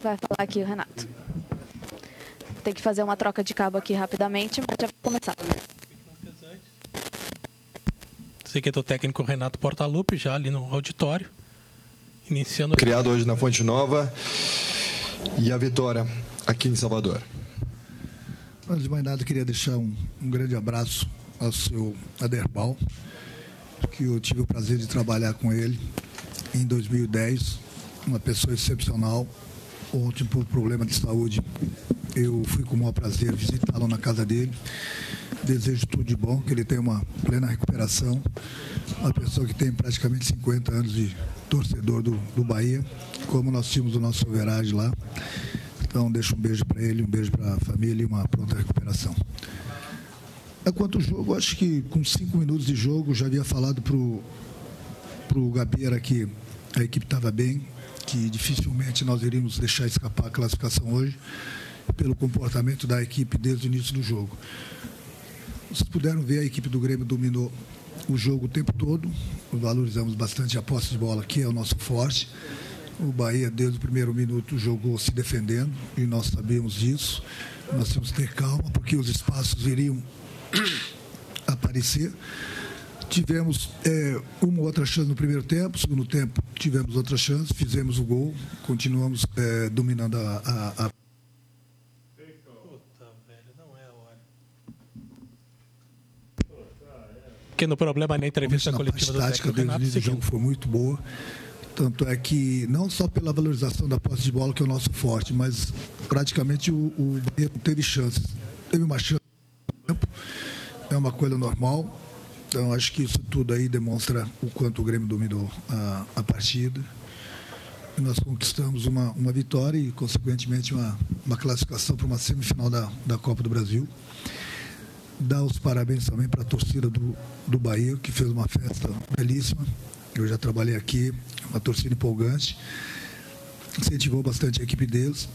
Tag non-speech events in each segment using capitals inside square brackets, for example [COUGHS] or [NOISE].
vai falar aqui o Renato. Tem que fazer uma troca de cabo aqui rapidamente, mas já vai começar. Sei que é o técnico Renato Portaluppi, já ali no auditório. Iniciando. Criado hoje na Fonte Nova. E a vitória aqui em Salvador. Antes de mais nada, queria deixar um, um grande abraço ao seu Aderbal, que eu tive o prazer de trabalhar com ele em 2010. Uma pessoa excepcional. Ontem, por problema de saúde, eu fui com o maior prazer visitá-lo na casa dele. Desejo tudo de bom, que ele tenha uma plena recuperação. Uma pessoa que tem praticamente 50 anos de torcedor do, do Bahia, como nós tínhamos o nosso overage lá. Então, deixo um beijo para ele, um beijo para a família e uma pronta recuperação. Quanto ao jogo, acho que com cinco minutos de jogo, já havia falado para o Gabeira que a equipe estava bem, que dificilmente nós iríamos deixar escapar a classificação hoje, pelo comportamento da equipe desde o início do jogo. Vocês puderam ver, a equipe do Grêmio dominou o jogo o tempo todo, valorizamos bastante a posse de bola, que é o nosso forte. O Bahia, desde o primeiro minuto, jogou se defendendo e nós sabemos disso. Nós temos que ter calma, porque os espaços iriam [COUGHS] aparecer. Tivemos é, uma outra chance no primeiro tempo, segundo tempo tivemos outra chance, fizemos o gol, continuamos é, dominando a, a, a pequeno problema na entrevista na coletiva do tática técnico desde o início do jogo foi muito boa. Tanto é que, não só pela valorização da posse de bola, que é o nosso forte, mas praticamente o, o Bahia não teve chances. Teve uma chance no tempo, é uma coisa normal. Então, acho que isso tudo aí demonstra o quanto o Grêmio dominou a, a partida. E nós conquistamos uma, uma vitória e, consequentemente, uma, uma classificação para uma semifinal da, da Copa do Brasil dar os parabéns também para a torcida do, do Bahia, que fez uma festa belíssima. Eu já trabalhei aqui, uma torcida empolgante. Incentivou bastante a equipe deles.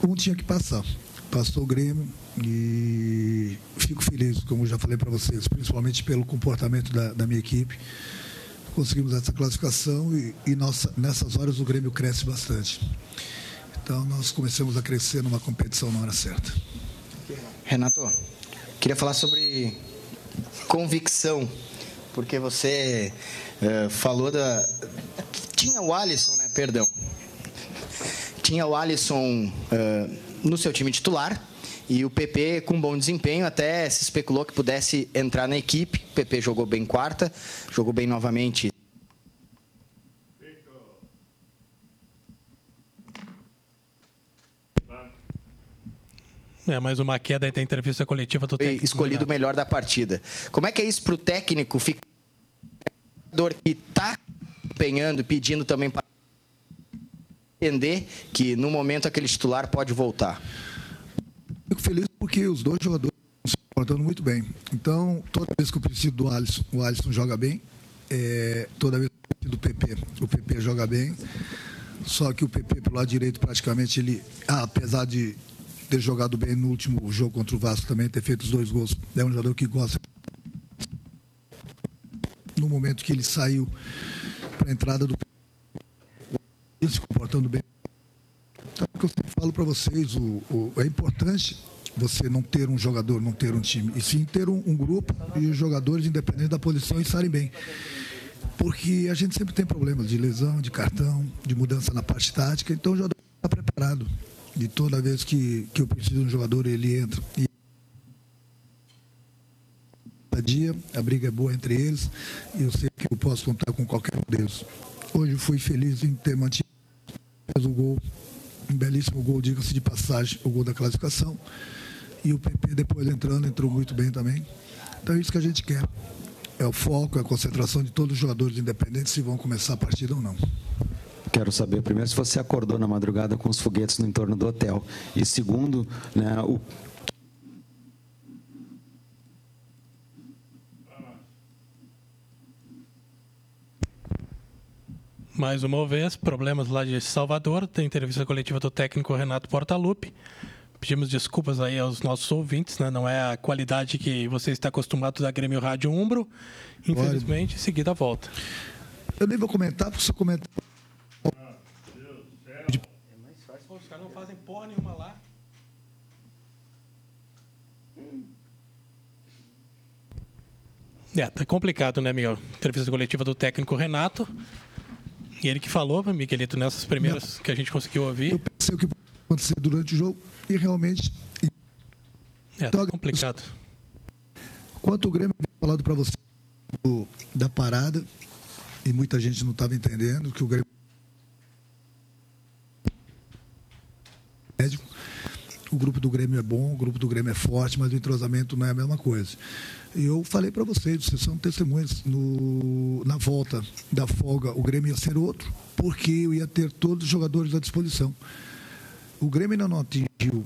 Um tinha que passar. Passou o Grêmio e fico feliz, como já falei para vocês, principalmente pelo comportamento da, da, minha equipe. Conseguimos essa classificação e, e nossa, nessas horas o Grêmio cresce bastante. Então nós começamos a crescer numa competição na hora certa. Renato, queria falar sobre convicção, porque você uh, falou da. Tinha o Alisson, né? Perdão. Tinha o Alisson uh, no seu time titular e o PP com bom desempenho, até se especulou que pudesse entrar na equipe. O PP jogou bem quarta, jogou bem novamente É, mais uma queda da entrevista coletiva do técnico. Escolhido o melhor da partida. Como é que é isso para o técnico ficar que está empenhando, pedindo também para entender que no momento aquele titular pode voltar? Fico feliz porque os dois jogadores estão se comportando muito bem. Então, toda vez que eu preciso do Alisson, o Alisson joga bem. É, toda vez que eu preciso do PP, o PP joga bem. Só que o PP, pelo lado direito, praticamente, ele, ah, apesar de ter jogado bem no último jogo contra o Vasco também, ter feito os dois gols. É um jogador que gosta. No momento que ele saiu para a entrada do. Se comportando bem. Então, o que eu sempre falo para vocês, o, o, é importante você não ter um jogador, não ter um time, e sim ter um, um grupo e os jogadores, independente da posição, estarem bem. Porque a gente sempre tem problemas de lesão, de cartão, de mudança na parte tática, então o jogador está preparado. E toda vez que, que eu preciso de um jogador, ele entra. E dia a briga é boa entre eles e eu sei que eu posso contar com qualquer um deles. Hoje fui feliz em ter mantido fez o gol, um belíssimo gol, diga-se de passagem, o gol da classificação. E o PP depois entrando, entrou muito bem também. Então é isso que a gente quer. É o foco, é a concentração de todos os jogadores independentes se vão começar a partida ou não. Quero saber, primeiro, se você acordou na madrugada com os foguetes no entorno do hotel. E segundo, né, o Mais uma vez, problemas lá de Salvador. Tem entrevista coletiva do técnico Renato Portaluppi. Pedimos desculpas aí aos nossos ouvintes, né? Não é a qualidade que você está acostumado da Grêmio Rádio Umbro. Infelizmente, em seguida volta. Eu nem vou comentar, porque se comentar caras não fazem porra nenhuma lá. É, tá complicado, né, Miguel? Entrevista coletiva do técnico Renato. E ele que falou, Miguelito, nessas primeiras que a gente conseguiu ouvir. Eu pensei o que acontecer durante o jogo e realmente. É, tá complicado. Quanto o Grêmio falado para você do, da parada, e muita gente não estava entendendo que o Grêmio. Médico. O grupo do Grêmio é bom, o grupo do Grêmio é forte, mas o entrosamento não é a mesma coisa. E eu falei para vocês, vocês são testemunhas, no, na volta da folga o Grêmio ia ser outro, porque eu ia ter todos os jogadores à disposição. O Grêmio ainda não atingiu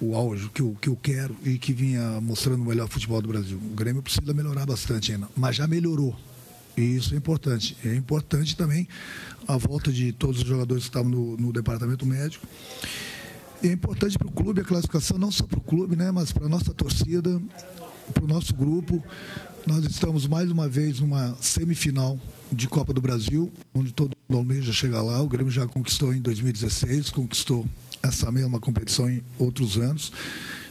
o auge que eu, que eu quero e que vinha mostrando o melhor futebol do Brasil. O Grêmio precisa melhorar bastante ainda, mas já melhorou. E isso é importante. É importante também a volta de todos os jogadores que estavam no, no departamento médico. E é importante para o clube a classificação, não só para o clube, né, mas para a nossa torcida, para o nosso grupo. Nós estamos mais uma vez numa semifinal de Copa do Brasil, onde todo mundo almeja chegar lá. O Grêmio já conquistou em 2016, conquistou essa mesma competição em outros anos.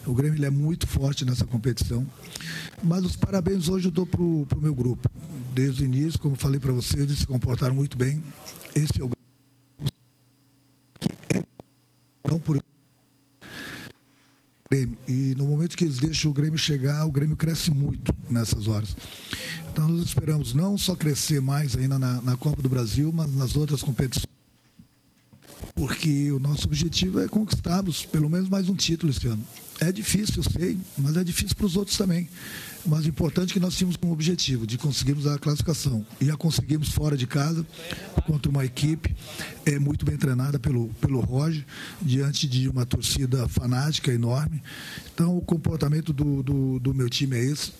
O Grêmio é muito forte nessa competição. Mas os parabéns hoje eu dou para o meu grupo. Desde o início, como falei para vocês, eles se comportaram muito bem. Esse é o não por Grêmio. E no momento que eles deixam o Grêmio chegar, o Grêmio cresce muito nessas horas. Então nós esperamos não só crescer mais ainda na, na Copa do Brasil, mas nas outras competições. Porque o nosso objetivo é conquistarmos pelo menos mais um título esse ano. É difícil, eu sei, mas é difícil para os outros também. Mas o importante é que nós tínhamos como objetivo de conseguirmos a classificação. E a conseguimos fora de casa, contra uma equipe é, muito bem treinada pelo, pelo Roger, diante de uma torcida fanática enorme. Então, o comportamento do, do, do meu time é esse.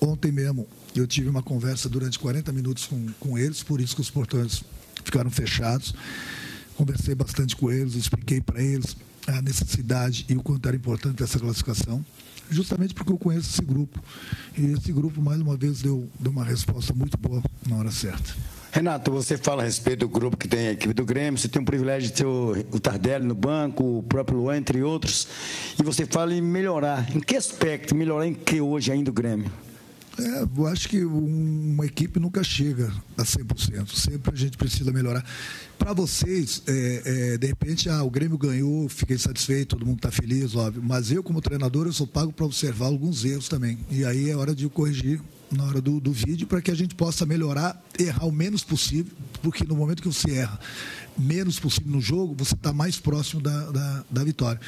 Ontem mesmo, eu tive uma conversa durante 40 minutos com, com eles, por isso que os portões ficaram fechados. Conversei bastante com eles, expliquei para eles a necessidade e o quanto era importante essa classificação, justamente porque eu conheço esse grupo. E esse grupo, mais uma vez, deu, deu uma resposta muito boa na hora certa. Renato, você fala a respeito do grupo que tem a equipe do Grêmio, você tem o privilégio de ter o, o Tardelli no banco, o próprio Luan, entre outros, e você fala em melhorar. Em que aspecto? Melhorar em que hoje ainda o Grêmio? É, eu acho que uma equipe nunca chega a 100%. Sempre a gente precisa melhorar. Para vocês, é, é, de repente, ah, o Grêmio ganhou, fiquei satisfeito, todo mundo está feliz, óbvio. Mas eu, como treinador, eu sou pago para observar alguns erros também. E aí é hora de corrigir na hora do, do vídeo para que a gente possa melhorar, errar o menos possível, porque no momento que você erra menos possível no jogo, você está mais próximo da, da, da, vitória.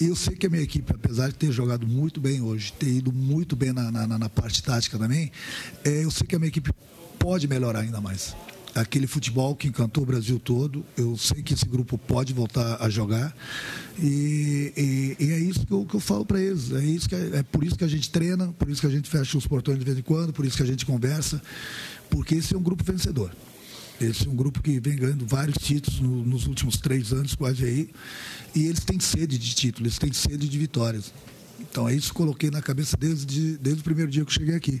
E eu sei que a minha equipe, apesar de ter jogado muito bem hoje, ter ido muito bem na, na, na parte tática também, é, eu sei que a minha equipe pode melhorar ainda mais aquele futebol que encantou o Brasil todo. Eu sei que esse grupo pode voltar a jogar. E, e, e é isso que eu, que eu falo para eles. É, isso que é, é por isso que a gente treina, por isso que a gente fecha os portões de vez em quando, por isso que a gente conversa, porque esse é um grupo vencedor. Esse é um grupo que vem ganhando vários títulos no, nos últimos três anos, quase aí. E eles têm sede de títulos, eles têm sede de vitórias. Então, é isso que coloquei na cabeça desde, desde o primeiro dia que eu cheguei aqui.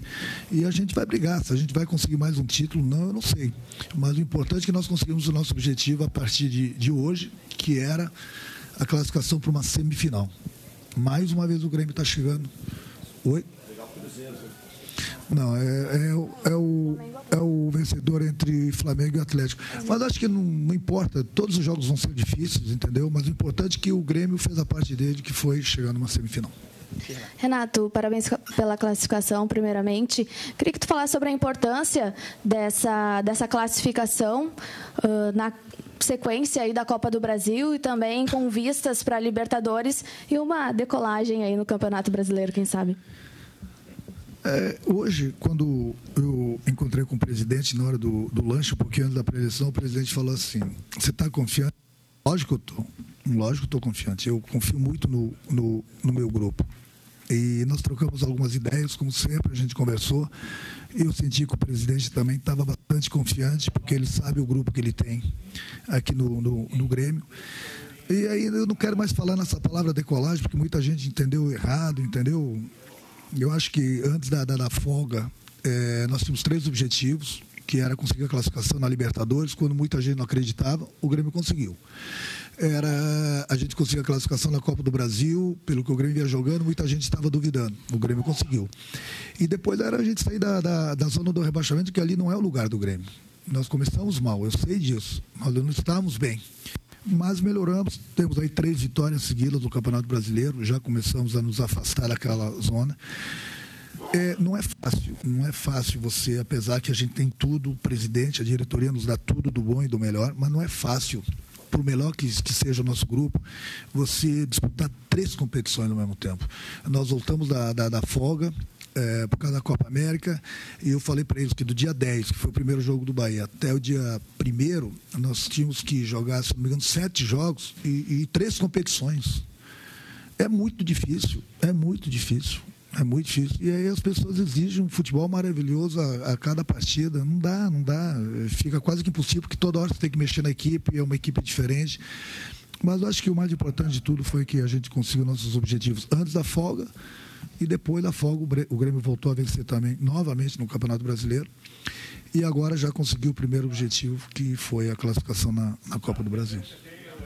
E a gente vai brigar. Se a gente vai conseguir mais um título, não, eu não sei. Mas o importante é que nós conseguimos o nosso objetivo a partir de, de hoje, que era a classificação para uma semifinal. Mais uma vez o Grêmio está chegando. Oi? Não, é, é, é, o, é o vencedor entre Flamengo e Atlético. Mas acho que não, não, importa, todos os jogos vão ser difíceis, entendeu? Mas o importante é que o Grêmio fez a parte dele, que foi chegar numa semifinal. Renato, parabéns pela classificação, primeiramente. Queria que tu falasse sobre a importância dessa, dessa classificação uh, na sequência aí da Copa do Brasil e também com vistas para Libertadores e uma decolagem aí no Campeonato Brasileiro, quem sabe? É, hoje, quando eu encontrei com o presidente na hora do, do lanche, um pouquinho antes da pré-eleição, o presidente falou assim: Você está confiante? Lógico que eu estou. Lógico estou confiante. Eu confio muito no, no, no meu grupo. E nós trocamos algumas ideias, como sempre, a gente conversou. Eu senti que o presidente também estava bastante confiante, porque ele sabe o grupo que ele tem aqui no, no, no Grêmio. E aí eu não quero mais falar nessa palavra decolagem, porque muita gente entendeu errado, entendeu? Eu acho que antes da, da, da folga, é, nós tínhamos três objetivos, que era conseguir a classificação na Libertadores, quando muita gente não acreditava, o Grêmio conseguiu. era a gente conseguir a classificação na Copa do Brasil, pelo que o Grêmio ia jogando, muita gente estava duvidando. O Grêmio conseguiu. E depois era a gente sair da, da, da zona do rebaixamento, que ali não é o lugar do Grêmio. Nós começamos mal, eu sei disso. Nós não estávamos bem. Mas melhoramos, temos aí três vitórias seguidas do Campeonato Brasileiro, já começamos a nos afastar daquela zona. É, não é fácil, não é fácil você, apesar que a gente tem tudo, o presidente, a diretoria nos dá tudo do bom e do melhor, mas não é fácil, por melhor que, que seja o nosso grupo, você disputar três competições ao mesmo tempo. Nós voltamos da, da, da folga, é, por causa da Copa América, e eu falei para eles que do dia 10, que foi o primeiro jogo do Bahia, até o dia 1 nós tínhamos que jogar, se não me engano, sete jogos e, e três competições. É muito difícil, é muito difícil. É muito difícil. E aí as pessoas exigem um futebol maravilhoso a, a, cada partida. Não dá, não dá. Fica quase que impossível, porque toda hora você tem que mexer na equipe, é uma equipe diferente. Mas eu acho que o mais importante de tudo foi que a gente conseguiu nossos objetivos antes da folga e depois da folga o Grêmio voltou a vencer também novamente no Campeonato Brasileiro e agora já conseguiu o primeiro objetivo que foi a classificação na, na Copa do Brasil.